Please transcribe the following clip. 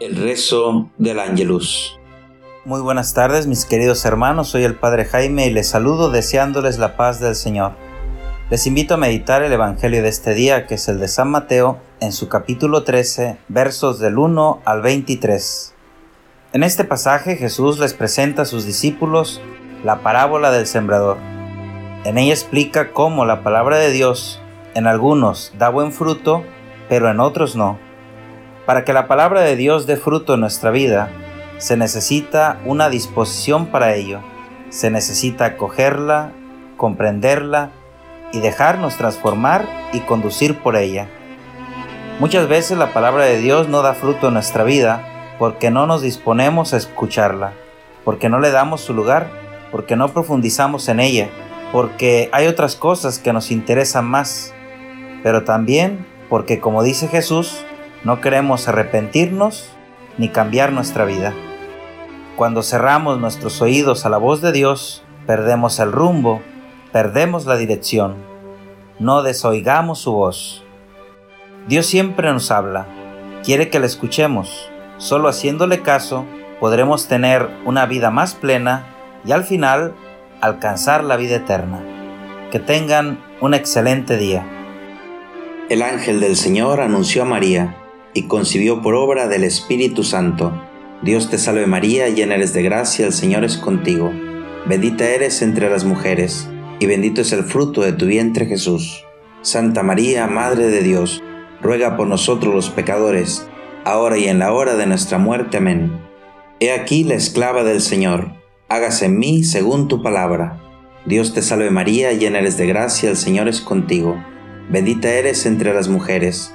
El rezo del Ángelus. Muy buenas tardes mis queridos hermanos, soy el Padre Jaime y les saludo deseándoles la paz del Señor. Les invito a meditar el Evangelio de este día, que es el de San Mateo, en su capítulo 13, versos del 1 al 23. En este pasaje Jesús les presenta a sus discípulos la parábola del sembrador. En ella explica cómo la palabra de Dios en algunos da buen fruto, pero en otros no para que la palabra de Dios dé fruto en nuestra vida, se necesita una disposición para ello. Se necesita acogerla, comprenderla y dejarnos transformar y conducir por ella. Muchas veces la palabra de Dios no da fruto en nuestra vida porque no nos disponemos a escucharla, porque no le damos su lugar, porque no profundizamos en ella, porque hay otras cosas que nos interesan más, pero también porque como dice Jesús, no queremos arrepentirnos ni cambiar nuestra vida. Cuando cerramos nuestros oídos a la voz de Dios, perdemos el rumbo, perdemos la dirección. No desoigamos su voz. Dios siempre nos habla, quiere que le escuchemos. Solo haciéndole caso podremos tener una vida más plena y al final alcanzar la vida eterna. Que tengan un excelente día. El ángel del Señor anunció a María y concibió por obra del Espíritu Santo. Dios te salve María, llena eres de gracia, el Señor es contigo. Bendita eres entre las mujeres, y bendito es el fruto de tu vientre Jesús. Santa María, Madre de Dios, ruega por nosotros los pecadores, ahora y en la hora de nuestra muerte. Amén. He aquí la esclava del Señor, hágase en mí según tu palabra. Dios te salve María, llena eres de gracia, el Señor es contigo. Bendita eres entre las mujeres,